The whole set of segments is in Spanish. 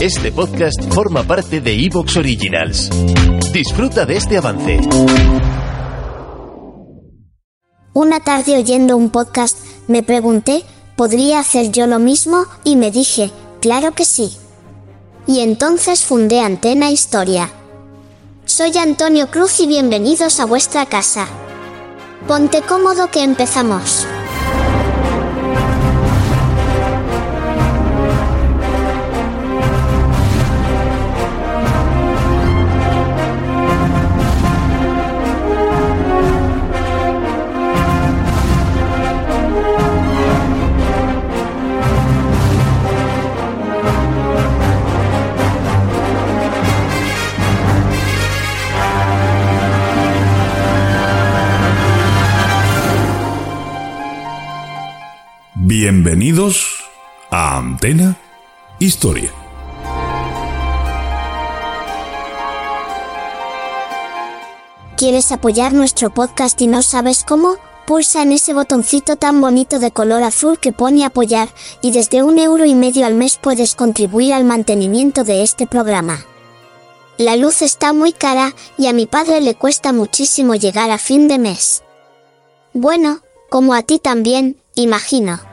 Este podcast forma parte de Evox Originals. Disfruta de este avance. Una tarde oyendo un podcast, me pregunté, ¿podría hacer yo lo mismo? Y me dije, claro que sí. Y entonces fundé Antena Historia. Soy Antonio Cruz y bienvenidos a vuestra casa. Ponte cómodo que empezamos. Bienvenidos a Antena Historia. ¿Quieres apoyar nuestro podcast y no sabes cómo? Pulsa en ese botoncito tan bonito de color azul que pone apoyar, y desde un euro y medio al mes puedes contribuir al mantenimiento de este programa. La luz está muy cara, y a mi padre le cuesta muchísimo llegar a fin de mes. Bueno, como a ti también, imagino.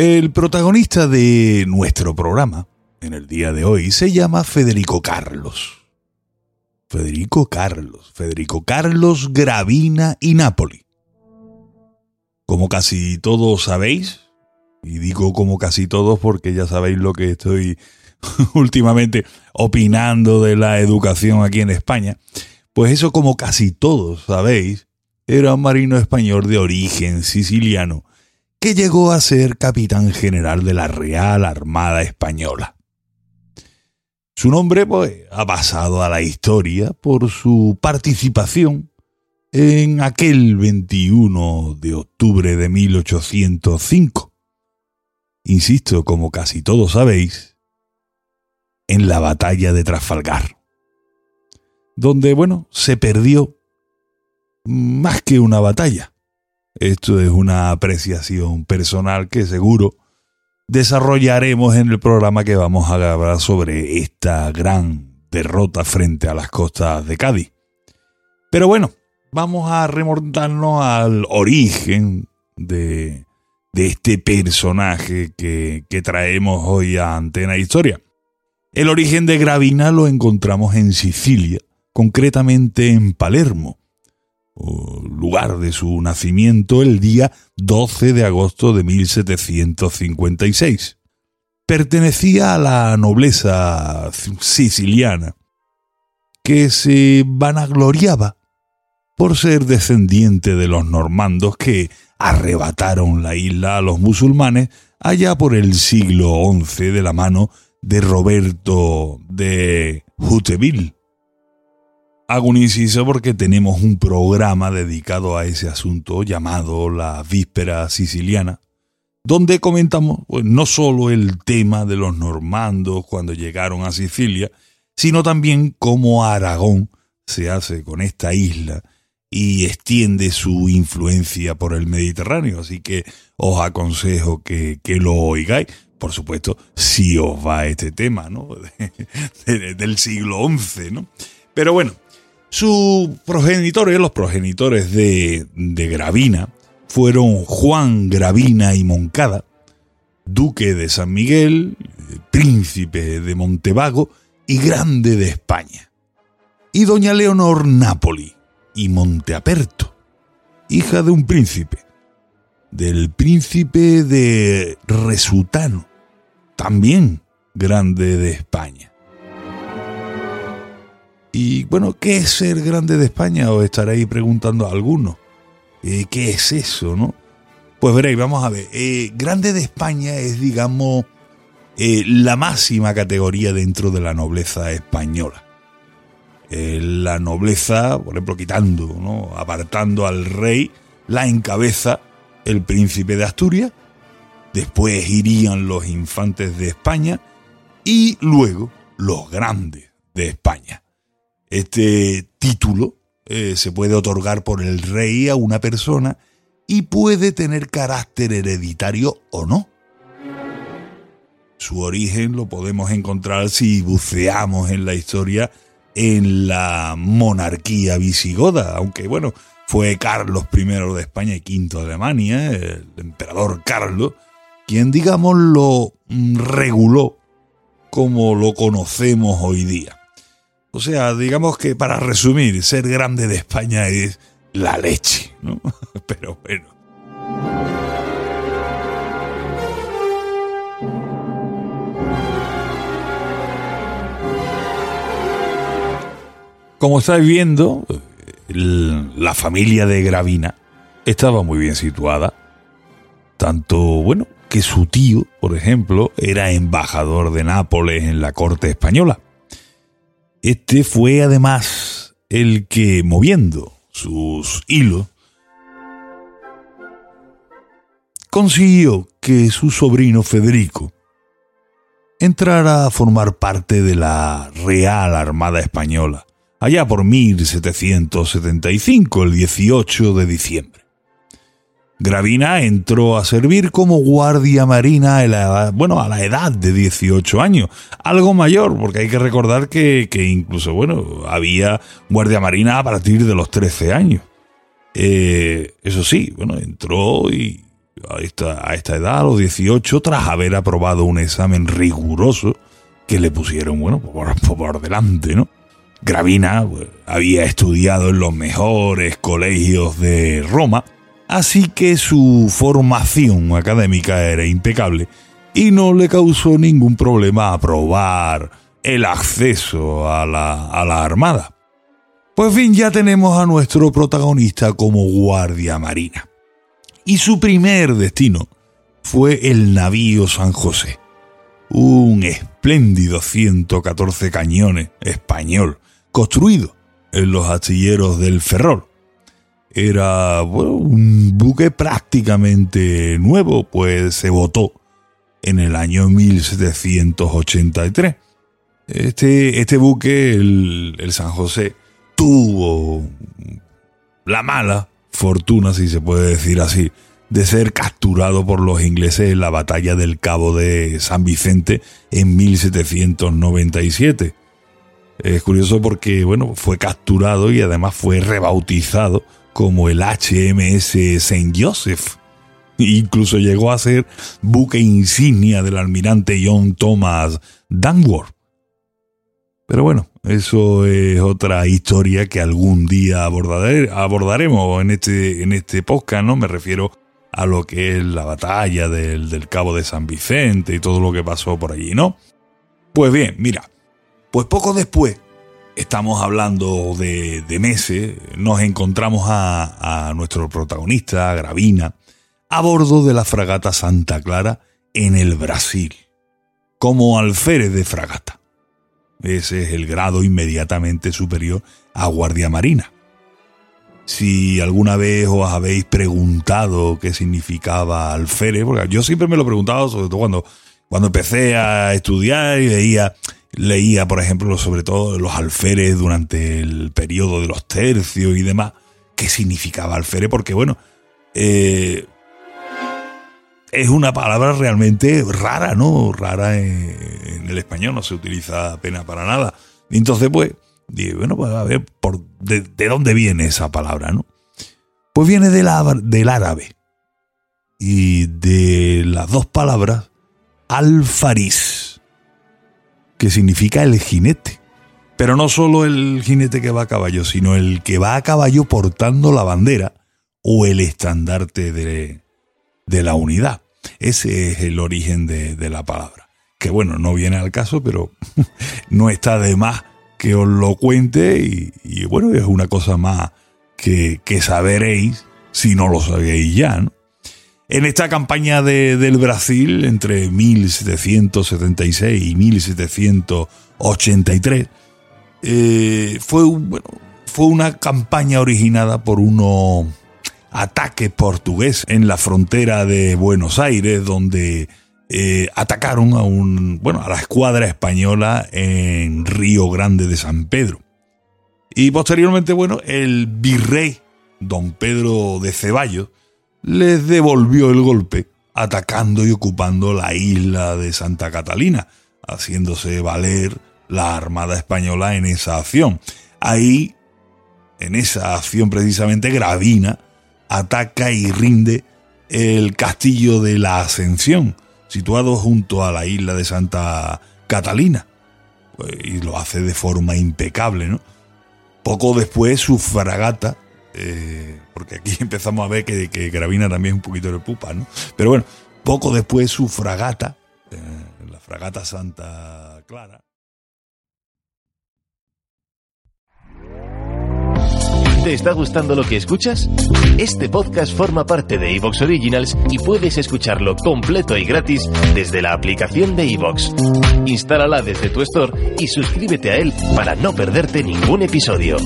El protagonista de nuestro programa en el día de hoy se llama Federico Carlos. Federico Carlos, Federico Carlos Gravina y Napoli. Como casi todos sabéis, y digo como casi todos porque ya sabéis lo que estoy últimamente opinando de la educación aquí en España, pues eso como casi todos sabéis, era un marino español de origen siciliano que llegó a ser capitán general de la Real Armada Española. Su nombre pues, ha pasado a la historia por su participación en aquel 21 de octubre de 1805. Insisto, como casi todos sabéis, en la batalla de Trafalgar, donde, bueno, se perdió más que una batalla esto es una apreciación personal que seguro desarrollaremos en el programa que vamos a hablar sobre esta gran derrota frente a las costas de Cádiz. Pero bueno, vamos a remontarnos al origen de, de este personaje que, que traemos hoy a Antena Historia. El origen de Gravina lo encontramos en Sicilia, concretamente en Palermo, lugar de su nacimiento el día 12 de agosto de 1756. Pertenecía a la nobleza siciliana, que se vanagloriaba por ser descendiente de los normandos que arrebataron la isla a los musulmanes allá por el siglo XI de la mano de Roberto de Juteville. Hago un inciso porque tenemos un programa dedicado a ese asunto llamado la Víspera Siciliana, donde comentamos pues, no solo el tema de los normandos cuando llegaron a Sicilia, sino también cómo Aragón se hace con esta isla y extiende su influencia por el Mediterráneo. Así que os aconsejo que, lo oigáis. Por supuesto, si os va este tema, ¿no? del siglo XI, ¿no? Pero bueno, sus progenitores, los progenitores de, de Gravina, fueron Juan Gravina y Moncada, duque de San Miguel, príncipe de Montevago y grande de España, y doña Leonor Napoli, y Monteaperto, hija de un príncipe, del príncipe de Resutano, también grande de España. Y bueno, ¿qué es ser grande de España? Os estaréis preguntando a algunos. Eh, ¿Qué es eso, no? Pues veréis, vamos a ver. Eh, grande de España es, digamos, eh, la máxima categoría dentro de la nobleza española. La nobleza, por ejemplo, quitando, ¿no? apartando al rey, la encabeza el príncipe de Asturias, después irían los infantes de España y luego los grandes de España. Este título eh, se puede otorgar por el rey a una persona y puede tener carácter hereditario o no. Su origen lo podemos encontrar si buceamos en la historia en la monarquía visigoda, aunque bueno, fue Carlos I de España y V de Alemania, el emperador Carlos, quien digamos lo mm, reguló como lo conocemos hoy día. O sea, digamos que para resumir, ser grande de España es la leche, ¿no? Pero bueno. Como estáis viendo, la familia de Gravina estaba muy bien situada. Tanto, bueno, que su tío, por ejemplo, era embajador de Nápoles en la corte española. Este fue además el que, moviendo sus hilos, consiguió que su sobrino Federico entrara a formar parte de la Real Armada Española allá por 1775, el 18 de diciembre. Gravina entró a servir como guardia marina a la, bueno, a la edad de 18 años, algo mayor, porque hay que recordar que, incluso, bueno, había guardia marina a partir de los 13 años. Eh, eso sí, bueno, entró y a esta, a esta edad, a los 18, tras haber aprobado un examen riguroso que le pusieron, bueno, por, por delante, ¿no? Gravina pues, había estudiado en los mejores colegios de Roma, así que su formación académica era impecable y no le causó ningún problema aprobar el acceso a la, a la Armada. Pues bien, ya tenemos a nuestro protagonista como guardia marina. Y su primer destino fue el navío San José, un espléndido 114 cañones español construido en los astilleros del Ferrol. Era un buque prácticamente nuevo, pues se votó en el año 1783. Este, este buque, el, el San José, tuvo la mala fortuna, si se puede decir así, de ser capturado por los ingleses en la batalla del Cabo de San Vicente en 1797. Es curioso porque, bueno, fue capturado y además fue rebautizado como el HMS St. Joseph. Incluso llegó a ser buque insignia del almirante John Thomas Danworth. Pero bueno, eso es otra historia que algún día abordaremos en este, en este podcast, ¿no? Me refiero a lo que es la batalla del, del Cabo de San Vicente y todo lo que pasó por allí, ¿no? Pues bien, mira, pues poco después, estamos hablando de, meses, nos encontramos a, nuestro protagonista, Gravina, a bordo de la fragata Santa Clara en el Brasil, como alférez de fragata. Ese es el grado inmediatamente superior a guardia marina. Si alguna vez os habéis preguntado qué significaba alférez, porque yo siempre me lo he preguntado, sobre todo cuando, cuando empecé a estudiar y veía leía, por ejemplo, sobre todo los alférez durante el periodo de los tercios y demás, qué significaba alférez, porque bueno, eh, es una palabra realmente rara, ¿no? Rara en, el español, no se utiliza apenas para nada. Y entonces, pues, bueno, pues a ver, por, de, dónde viene esa palabra, no? Pues viene del árabe. Y de las dos palabras, alfariz que significa el jinete. Pero no solo el jinete que va a caballo, sino el que va a caballo portando la bandera o el estandarte de, la unidad. Ese es el origen de, la palabra. Que bueno, no viene al caso, pero no está de más que os lo cuente y, bueno, es una cosa más que, que saberéis si no lo sabéis ya, ¿no? En esta campaña de, del Brasil, entre 1776 y 1783, eh, fue, bueno, fue una campaña originada por unos ataques portugueses en la frontera de Buenos Aires, donde eh, atacaron a, un, bueno, a la escuadra española en Río Grande de San Pedro. Y posteriormente, bueno, el virrey don Pedro de Ceballos les devolvió el golpe atacando y ocupando la isla de Santa Catalina, haciéndose valer la Armada Española en esa acción. Ahí, en esa acción precisamente, Gravina ataca y rinde el castillo de la Ascensión, situado junto a la isla de Santa Catalina. Pues, y lo hace de forma impecable, ¿no? Poco después su fragata eh, porque aquí empezamos a ver que, que, Gravina también es un poquito de pupa, ¿no? Pero bueno, poco después su fragata, eh, la fragata Santa Clara. ¿Te está gustando lo que escuchas? Este podcast forma parte de Evox Originals y puedes escucharlo completo y gratis desde la aplicación de Evox. Instálala desde tu store y suscríbete a él para no perderte ningún episodio.